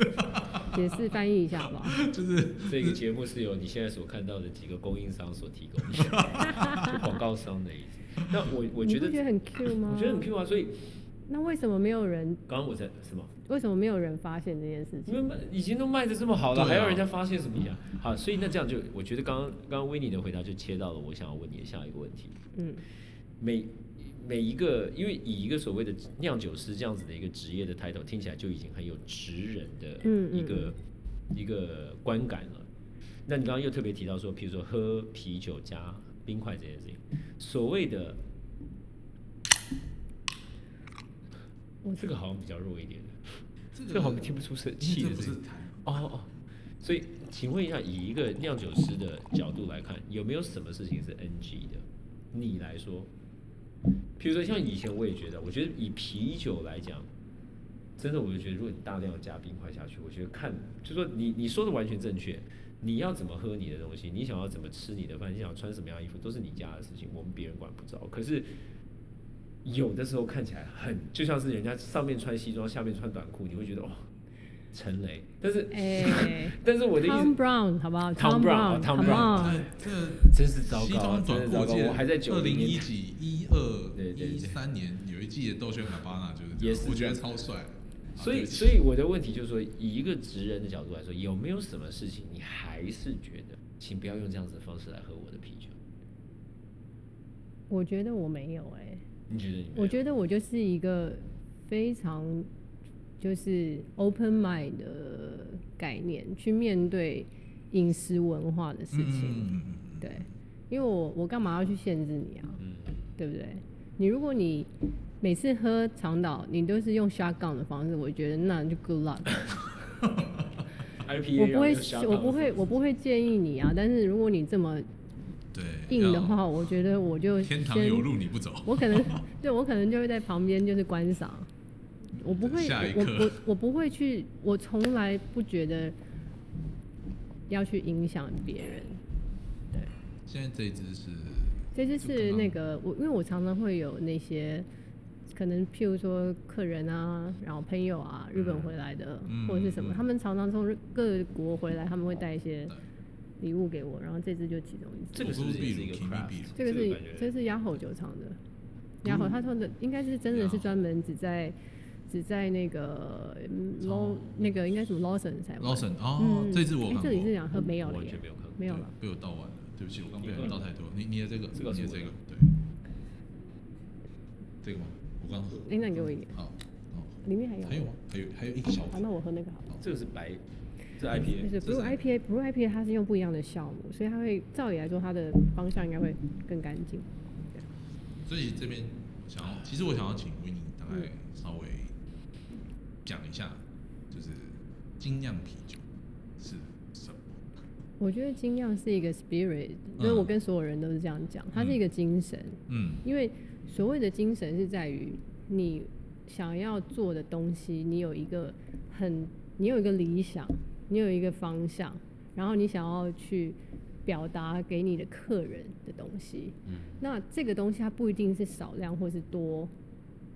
C: 解释翻译一下好不好？
A: 就是
B: 这个节目是由你现在所看到的几个供应商所提供的，就广告商的意思。那我我觉得
C: 你不觉得很 Q 吗？
B: 我觉得很 Q 啊，所以
C: 那为什么没有人？
B: 刚刚我在什么？
C: 为什么没有人发现这件事情？
B: 你们卖已经都卖的这么好了，
A: 对啊
B: 还要人家发现什么呀？好，所以那这样就，我觉得刚刚刚刚维尼的回答就切到了我想要问你的下一个问题。
C: 嗯，
B: 每 每一个，因为以一个所谓的酿酒师这样子的一个职业的 title，听起来就已经很有职人的
C: 嗯嗯
B: 一个、一个观感了。那你刚刚又特别提到说，比如说喝啤酒加冰块这件事情，所谓的
C: 我
B: 这个好像比较弱一点的，
A: 这
B: 这个好像听不出是气
A: 这
B: 的声音。哦哦，所以请问一下，以一个酿酒师的角度来看，有没有什么事情是 NG 的？你来说，比如说像以前我也觉得，我觉得以啤酒来讲，真的我就觉得，如果你大量加冰块下去，我觉得看，就说你你说的完全正确。你要怎么喝你的东西，你想要怎么吃你的饭，你想穿什么样的衣服，都是你家的事情，我们别人管不着。可是有的时候看起来很，就像是人家上面穿西装，下面穿短裤，你会觉得哦，陈雷。但是，
C: 哎
B: 但是我的意思
C: Tom Brown 好不好
B: Tom Brown，哦 Tom Brown
A: 这
B: 真是糟
A: 西
B: 糕，
A: 装短裤，
B: 真是糟糕。我还在九
A: 零一
B: 零年代，
A: 几一二
B: 对对对
A: 一三年有一季的豆轩卡巴纳就是
B: 也是，
A: 我觉得超帅。
B: 所以，
A: 啊
B: 所以我的问题就是说，以一个职人的角度来说，有没有什么事情你还是觉得，请不要用这样子的方式来喝我的啤酒？
C: 我觉得我没有哎、
B: 你觉得你？
C: 我觉得我就是一个非常就是 open mind 的概念去面对饮食文化的事情。对，因为我我干嘛要去限制你啊？
B: 嗯，
C: 对不对？你如果你每次喝长岛，你都是用 shotgun 的方式，我觉得那就 good luck。我不会我不会，我不会建议你啊。但是如果你这么
A: 对，
C: 硬的话，我觉得我就
A: 天堂
C: 先
A: 有路你不走。
C: 我可能 对我可能就会在旁边就是观赏，我不会，我
A: 下一刻
C: 我我不会去，我从来不觉得要去影响别人，对
A: 现在这一支是
C: 这
A: 只是
C: 那个我，因为我常常会有那些可能，譬如说客人啊，然后朋友啊，日本回来的、
A: 嗯
C: 或者是什么，
A: 嗯
C: 他们常常从各国回来，他们会带一些礼物给我，然后这只就其中一只。
B: 这个是不是也是一个
A: 我说秘鲁
B: craft？
C: 这个是这是雅吼酒厂的，雅吼他说的应该是真的是专门只在只在那个嗯 Law 那个应该什么 Lawson 才
A: Lawson 哦
C: 嗯，
A: 这次我
C: 这里是想喝没有了耶
B: 完全没有看
C: 没有了。
A: 被我倒完了，对不起，我刚不小心倒太多。你你的这个，
B: 这个是我的
A: 你的这个，对，这个吗？我刚喝。
C: 哎，那你给我一点，
A: 好，哦，
C: 里面还有
A: 还有吗？还有还有一小
C: 好，那我喝那个好了。
B: 这个是白，
C: 是
B: IPA，
C: 是
A: 这
C: Blue
A: 是
C: IPA Blue IPA 它是用不一样的酵母，所以它会照理来说它的方向应该会更干净。
A: 所以这边想要，其实我想要请维尼大概稍微讲一下，就是精酿啤酒是什么？
C: 我觉得精酿是一个 spirit，所以我跟所有人都是这样讲，它是一个精神。
A: 嗯
C: 因为所谓的精神是在于你想要做的东西，你有一个很，你有一个理想，你有一个方向，然后你想要去表达给你的客人的东西。
B: 嗯，
C: 那这个东西它不一定是少量或是多，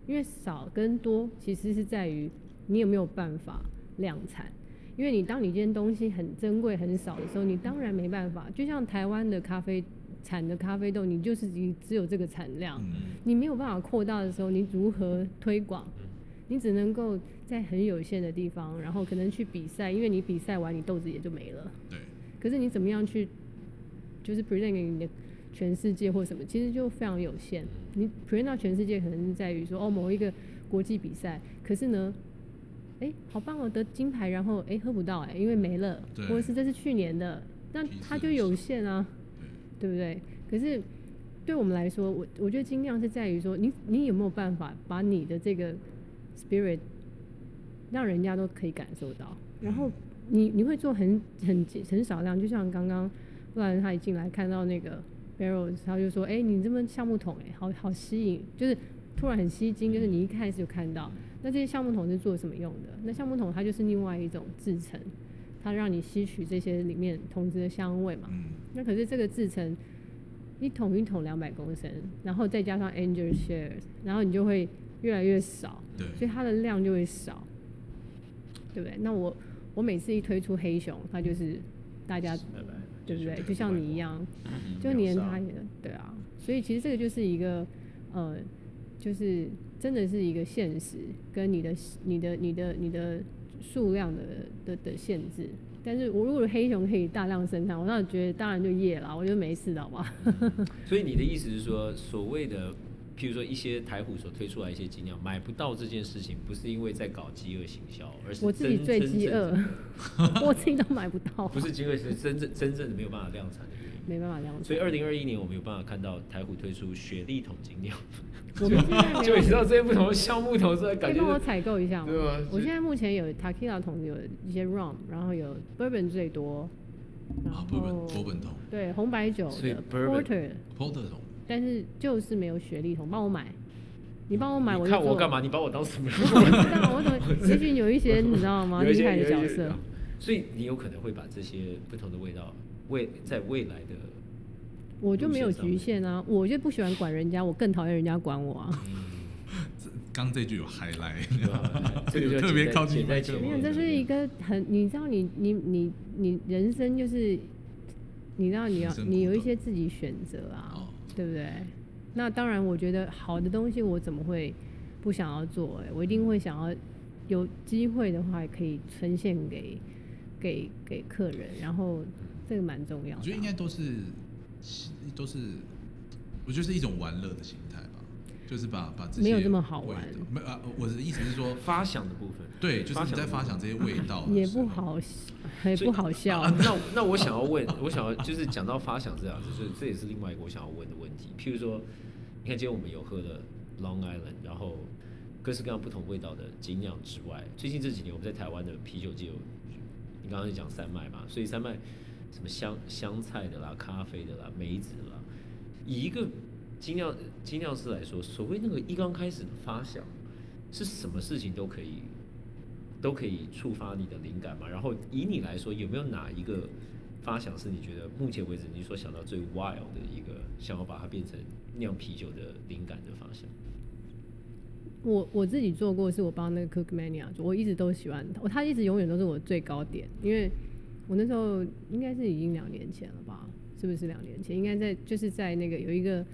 C: 因为少跟多其实是在于你有没有办法量产。因为你当你今天东西很珍贵、很少的时候，你当然没办法。就像台湾的咖啡产的咖啡豆，你就是你只有这个产量，
A: 嗯
C: 你没有办法扩大的时候，你如何推广？你只能够在很有限的地方，然后可能去比赛，因为你比赛完你豆子也就没了。
A: 对，
C: 可是你怎么样去，就是 present 给你的全世界或什么，其实就非常有限。你 present 到全世界，可能是在于说，哦，某一个国际比赛，可是呢，哎、好棒哦，得金牌，然后哎、诶喝不到哎、因为没了，
A: 对。
C: 或者是这是去年的，那它就有限啊，
A: 对，
C: 不对？可是对我们来说，我我觉得精酿是在于说，你你有没有办法把你的这个 spirit 让人家都可以感受到，然后你你会做很很很少量，就像刚刚不然他一进来看到那个 barrels，他就说，哎、你这么橡木桶、哎，好好吸引，就是突然很吸睛，就是你一开始就看到，那这些橡木桶是做什么用的？那橡木桶它就是另外一种制成，它让你吸取这些里面桶子的香味嘛。
A: 嗯
C: 那可是这个制成一桶一桶两百公升，然后再加上 angel shares，然后你就会越来越少，
A: 对，
C: 所以它的量就会少，对不对？那我我每次一推出黑熊，它就是大家对不对？就像你一，样，
B: 嗯
C: 就连它也对啊，所以其实这个就是一个呃，就是真的是一个现实跟你的你的你的你的数量的的的限制。但是我如果黑熊可以大量生产，我当然觉得当然就业了，我觉得没事的好吧？
B: 所以你的意思是说，所谓的，譬如说一些台虎所推出来一些精酿买不到这件事情，不是因为在搞饥饿行销，而是
C: 我自己最饥饿，，我自己都买不到、啊，
B: 不是饥饿，是真正真正的没有办法量产。
C: 没办法量产。
B: 所以二零二一年我们有办法看到台虎推出雪莉桶精酿，就你知道这些不同的橡木桶出来，
C: 可
B: 感觉
C: 帮我采购一下吗？
B: 对啊
C: 我现在目前有 t a k i l a 桶，有一些 Rum，然后有 Bourbon 最多，然
A: 啊
C: 后
A: ，bourbon bourbon 桶
C: 对红白酒的
A: Porter，，porter 桶，
C: 但是就是没有雪莉桶，帮我买，你帮我买，
B: 我看我干嘛？？你把我当什么？
C: 我不知道，我怎么也许有一些你知道吗？厉害的角色，
B: 所以你有可能会把这些不同的味道，未在未来的
C: 我就没有局限啊，我就不喜欢管人家，我更讨厌人家管我啊。
A: 这刚这句有 highlight，
B: 这个就
A: 特别靠近
B: 在前
C: 没有，这是一个很，你知道你，你你你人生就是，你知道你要你有一些自己选择啊，
A: 哦
C: 对不对？那当然，我觉得好的东西我怎么会不想要做、哎？我一定会想要有机会的话，可以呈现给给给客人，然后这个蛮重要。
A: 我觉得应该都是都是，我觉得是一种玩乐的心态吧，就是把把这些
C: 没有这么好玩
A: 没啊，我的意思是说，
B: 发想的部分。
A: 对，就是你在发想
B: 的部分
A: 这些味道
C: 也不好，也不好笑。
B: 啊那那我想要问，我想要就是讲到发想这样子，所以这也是另外一个我想要问的问题。譬如说，你看今天我们有喝了 Long Island，然后各式各样不同味道的精酿之外，最近这几年我们在台湾的啤酒界有，你刚刚是讲三麦嘛，所以三麦什么香香菜的啦、咖啡的啦、梅子啦，以一个精酿精酿师来说，所谓那个一刚开始的发想，是什么事情都可以都可以触发你的灵感嘛？然后以你来说，有没有哪一个发想是你觉得目前为止你所想到最 wild 的一个想要把它变成酿啤酒的灵感的方向？
C: 我我自己做过，是我帮那个 Cookmania，我一直都喜欢他，我它一直永远都是我最高点，因为我那时候应该是已经两年前了吧，是不是两年前？应该在就是在那个有一个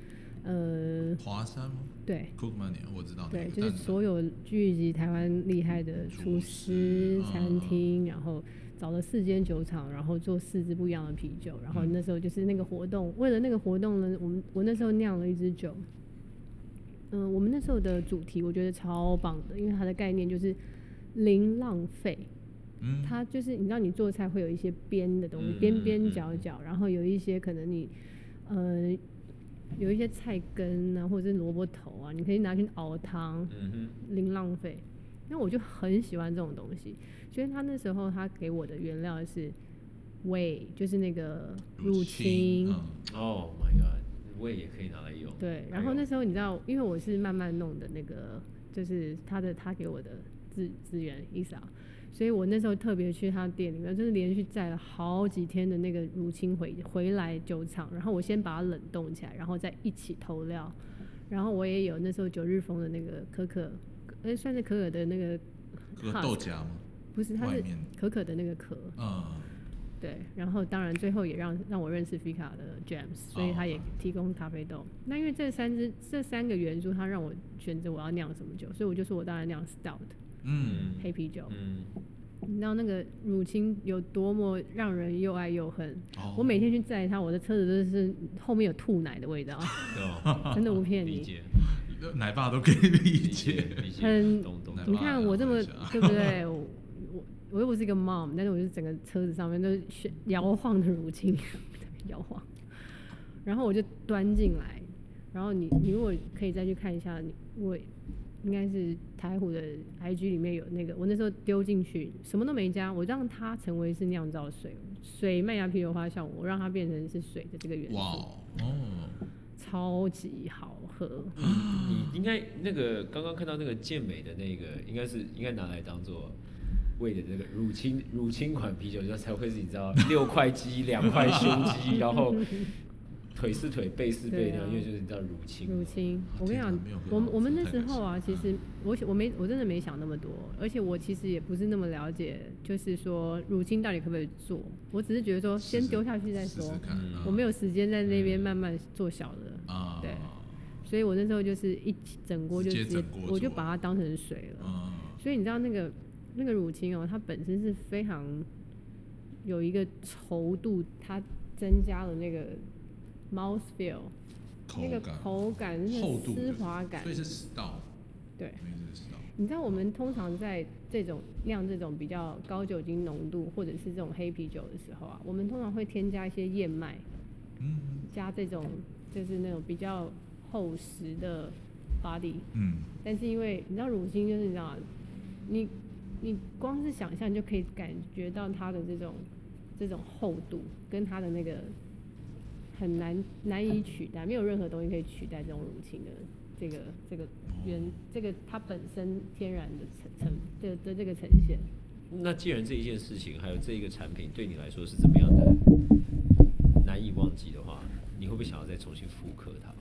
C: 呃，
A: 华山吗
C: 对
A: ？Cookmania 我知道那
C: 对，就是所有聚集台湾厉害的厨
A: 厨师
C: 师、餐
A: 嗯
C: 厅，然后找了四间酒厂，然后做四支不一样的啤酒。然后那时候就是那个活动，为了那个活动呢，我们我那时候酿了一支酒。嗯，我们那时候的主题我觉得超棒的，因为它的概念就是零浪费。
A: 嗯，
C: 它就是你知道，你做菜会有一些边的东西，
B: 嗯
C: 边边角角，然后有一些可能你呃有一些菜根啊，或者是萝卜头啊，你可以拿去熬汤。
B: 嗯哼，
C: 零浪费。那我就很喜欢这种东西，所以他那时候他给我的原料是 whey，就是那个乳清。
A: 嗯
B: 哦、my god，胃也可以拿来用。
C: 对，然后那时候你知道，因为我是慢慢弄的那个，就是他的他给我的资资源 Isa，所以我那时候特别去他店里面，就是连续载了好几天的那个乳清回回来酒厂，然后我先把它冷冻起来，然后再一起投料，然后我也有那时候九日风的那个可可，呃，算是可可的那个
A: 豆荚吗？
C: 不是，它是可可的那个壳，
A: 嗯，
C: 对。然后当然最后也让让我认识 Fika 的 James，所以他也提供咖啡豆。那因为这三支这三个元素，他让我选择我要酿什么酒，所以我就说我当然酿 Stout
A: 嗯，
C: 黑啤酒。
B: 嗯，
C: 你知道那个乳清有多么让人又爱又恨？
A: 哦
C: 我每天去载它，我的车子都是后面有吐奶的味道，
B: 哦，
C: 真的不骗你。
A: 奶爸都可以理
B: 理解
C: 很你看我这么对不对？我我我又不是一个 mom，但是我就整个车子上面都是摇晃的乳清，摇晃，然后我就端进来，然后你你如果可以再去看一下，你我应该是台虎的 IG 里面有那个，我那时候丢进去什么都没加，我让它成为是酿造水，水麦芽啤酒花酵母，我让它变成是水的这个元素，
A: 哇，哦，
C: 超级好喝。
B: 你应该那个刚刚看到那个健美的那个，应该是应该拿来当做为的那个乳清乳清款啤酒，就才会是你知道六块肌两块胸肌，然后腿是腿背是背，
C: 对啊。
B: 然后因为就是你知道乳清，
C: 乳清，我跟你讲我们我们那时候啊，其实我我没我真的没想那么多，而且我其实也不是那么了解，就是说乳清到底可不可以做，我只是觉得说先丢下去再说
A: 试试，看
B: 嗯。
C: 我没有时间在那边慢慢做小的，
A: 啊，
C: 对。所以我那时候就是一整锅就直接
A: 直接整
C: 我就把它当成水了，
A: 嗯，
C: 所以你知道那个那个乳清哦，它本身是非常有一个稠度，它增加了那个 mouth feel，那个口感、那个
A: 厚度
C: 丝滑感
A: 所以，是 stout，
C: 对。你知道我们通常在这种酿这种比较高酒精浓度或者是这种黑啤酒的时候啊，我们通常会添加一些燕麦，
A: 嗯
C: 加这种就是那种比较厚实的 body。
A: 嗯，
C: 但是因为你知道乳清就是你知道，你你光是想象就可以感觉到它的这种这种厚度跟它的那个很难难以取代，没有任何东西可以取代这种乳清的这个这个原这个它本身天然的呈呈的的这个呈现。
B: 那既然这一件事情还有这一个产品对你来说是怎么样的难以忘记的话，你会不会想要再重新复刻它？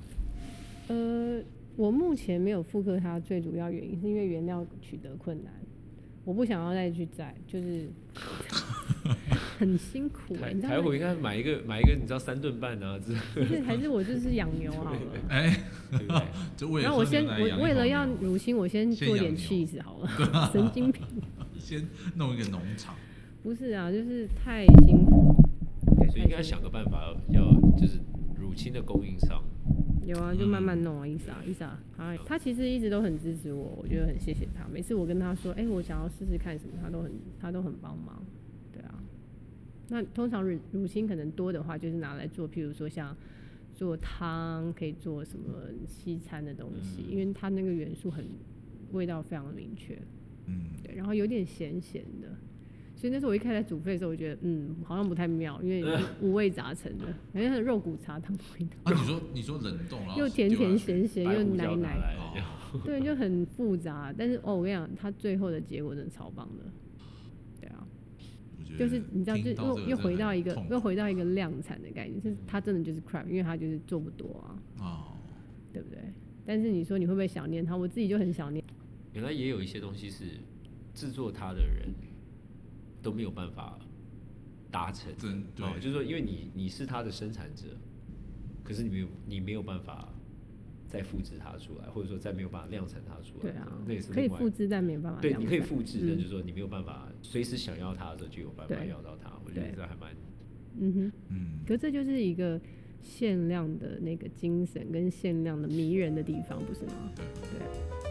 C: 呃，我目前没有复刻它，最主要原因是因为原料取得困难，我不想要再去摘，就是很辛苦、欸，
B: 台
C: 你知道吗
B: 台虎应该买一个买一个，你知道三顿半啊，之类
C: 不是，还是我就是养牛好了。
A: 哎，
B: 对不对？
A: 就为了
C: 然后我先我为了要乳清，我先做点
A: 先养牛
C: cheese 好了，神经病。
A: 先弄一个农场，
C: 不是啊，就是太辛苦。对
B: 所以应该想个办法，要就是乳清的供应商。
C: 有啊，就慢慢弄啊，伊莎伊莎，他他其实一直都很支持我，我觉得很谢谢他。每次我跟他说，哎、我想要试试看什么，他都很他都很帮忙。那通常乳乳清可能多的话，就是拿来做，譬如说像做汤，可以做什么西餐的东西，因为它那个元素很味道非常的明确。
A: 嗯，
C: 对，然后有点咸咸的，所以那时候我一开始煮沸的时候，我觉得嗯好像不太妙，因为 五味杂陈的，好像肉骨茶汤的味道，
A: 啊，你说你说冷冻，然后
C: 又甜甜咸咸又奶奶，对，就很复杂。但是哦，我跟你讲，它最后的结果真的超棒的，就是你知道，就又又回到一个又回到一个量产的概念，就是它真的就是 crap，因为它就是做不多啊，
A: 哦，
C: 对不对？但是你说你会不会想念它？我自己就很想念。
B: 原来也有一些东西是制作它的人都没有办法达成，
A: 真对
B: 哦，就是说，因为你你是它的生产者，可是你没有你没有办法再复制它出来，或者说再没有办法量产它出来，
C: 对啊
B: 那也是，
C: 可以复制，但没有办法
B: 对，你可以复制，
C: 嗯
B: 但就是说你没有办法随时想要它的时候就有办法要到它，我觉得这还蛮
C: 嗯哼。
A: 嗯，
C: 可这就是一个限量的那个精神跟限量的迷人的地方，不是吗？
A: 对。
C: 对。